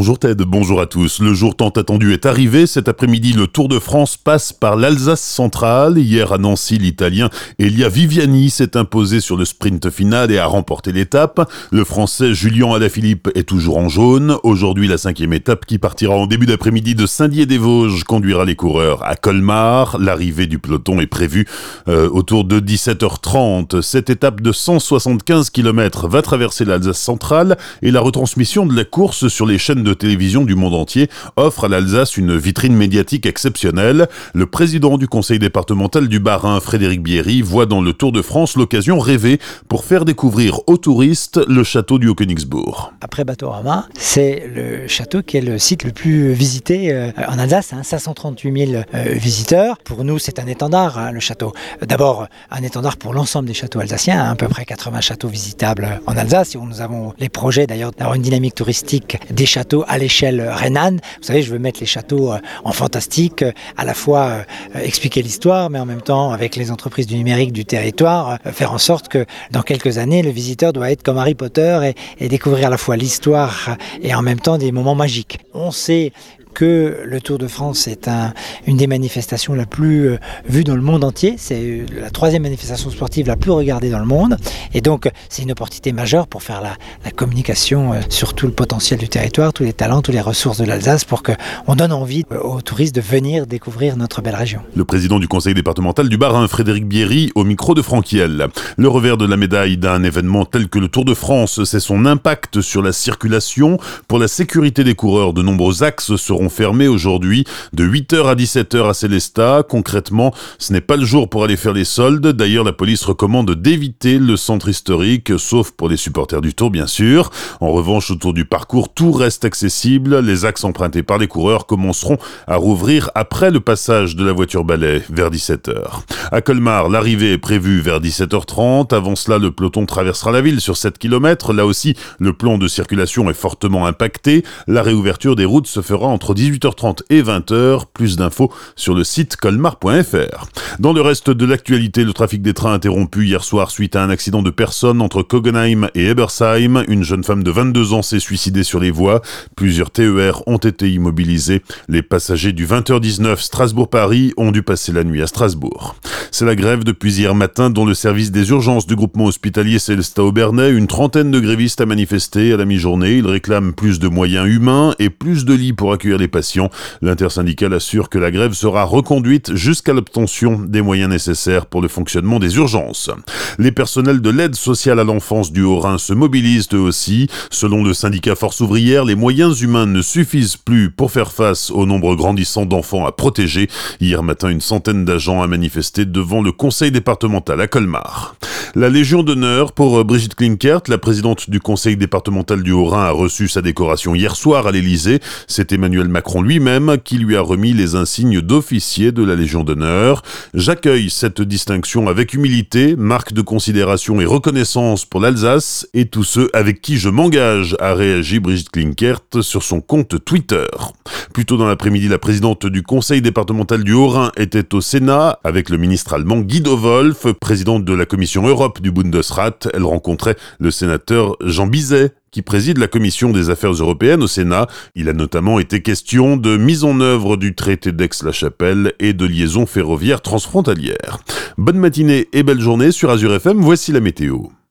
Bonjour Ted, bonjour à tous. Le jour tant attendu est arrivé. Cet après-midi, le Tour de France passe par l'Alsace centrale. Hier à Nancy, l'Italien Elia Viviani s'est imposé sur le sprint final et a remporté l'étape. Le Français Julien Alaphilippe est toujours en jaune. Aujourd'hui, la cinquième étape qui partira en début d'après-midi de Saint-Dié-des-Vosges conduira les coureurs à Colmar. L'arrivée du peloton est prévue euh, autour de 17h30. Cette étape de 175 km va traverser l'Alsace centrale et la retransmission de la course sur les chaînes de télévision du monde entier offre à l'Alsace une vitrine médiatique exceptionnelle. Le président du conseil départemental du Bas-Rhin, Frédéric Bierry, voit dans le Tour de France l'occasion rêvée pour faire découvrir aux touristes le château du Haut-Königsbourg. Après Batorama, c'est le château qui est le site le plus visité euh, en Alsace, hein, 538 000 euh, visiteurs. Pour nous, c'est un étendard, hein, le château. D'abord, un étendard pour l'ensemble des châteaux alsaciens, hein, à peu près 80 châteaux visitables en Alsace. Nous avons les projets d'ailleurs d'avoir une dynamique touristique des châteaux à l'échelle rhénane. Vous savez, je veux mettre les châteaux euh, en fantastique, euh, à la fois euh, expliquer l'histoire, mais en même temps, avec les entreprises du numérique du territoire, faire en sorte que dans quelques années, le visiteur doit être comme Harry Potter et découvrir à la fois l'histoire et en même temps des moments magiques. On sait que le Tour de France est un, une des manifestations la plus euh, vue dans le monde entier. C'est euh, la troisième manifestation sportive la plus regardée dans le monde. Et donc, c'est une opportunité majeure pour faire la, la, communication euh, sur tout le potentiel du territoire, tous les talents, toutes les ressources de l'Alsace pour qu'on donne envie aux touristes de venir découvrir notre belle région. Le président du conseil départemental du Bas-Rhin, Frédéric Bierry, au micro de Franquiel. Le revers de la médaille d'un événement tel que le Tour de France, c'est son impact sur la circulation. Pour la sécurité des coureurs, de nombreux axes seront fermés aujourd'hui de 8h à 17h à Célestat. Concrètement, ce n'est pas le jour pour aller faire les soldes. D'ailleurs, la police recommande d'éviter le centre historique, sauf pour les supporters du Tour, bien sûr. En revanche, autour du parcours, tout reste accessible. Les axes empruntés par les coureurs commenceront à rouvrir après le passage de la voiture balai vers 17h. À Colmar, l'arrivée est prévue vers 17h30. Avant cela, le peloton traversera la ville sur 7 km. Là aussi, le plan de circulation est fortement impacté. La réouverture des routes se fera entre 18h30 et 20h. Plus d'infos sur le site colmar.fr. Dans le reste de l'actualité, le trafic des trains interrompu hier soir suite à un accident de personnes entre Kogenheim et Ebersheim. Une jeune femme de 22 ans s'est suicidée sur les voies. Plusieurs TER ont été immobilisés. Les passagers du 20h19 Strasbourg-Paris ont dû passer la nuit à Strasbourg. C'est la grève depuis hier matin dont le service des urgences du groupement hospitalier Célestat Aubernais. Une trentaine de grévistes a manifesté à la mi-journée. Ils réclament plus de moyens humains et plus de lits pour accueillir les patients. L'intersyndicale assure que la grève sera reconduite jusqu'à l'obtention des moyens nécessaires pour le fonctionnement des urgences. Les personnels de l'aide sociale à l'enfance du Haut-Rhin se mobilisent eux aussi. Selon le syndicat Force ouvrière, les moyens humains ne suffisent plus pour faire face au nombre grandissant d'enfants à protéger. Hier matin, une centaine d'agents a manifesté devant le conseil départemental à Colmar. La Légion d'honneur pour Brigitte Klinkert, la présidente du conseil départemental du Haut-Rhin, a reçu sa décoration hier soir à l'Elysée. C'est Emmanuel Macron lui-même qui lui a remis les insignes d'officier de la Légion d'honneur. J'accueille cette distinction avec humilité, marque de considération et reconnaissance pour l'Alsace et tous ceux avec qui je m'engage, a réagi Brigitte Klinkert sur son compte Twitter. Plus tôt dans l'après-midi, la présidente du conseil départemental du Haut-Rhin était au Sénat avec le ministre allemand Guido Wolf, présidente de la commission Europe du Bundesrat, elle rencontrait le sénateur Jean Bizet, qui préside la commission des affaires européennes au Sénat. Il a notamment été question de mise en œuvre du traité d'Aix-la-Chapelle et de liaisons ferroviaires transfrontalières. Bonne matinée et belle journée sur Azure FM, voici la météo.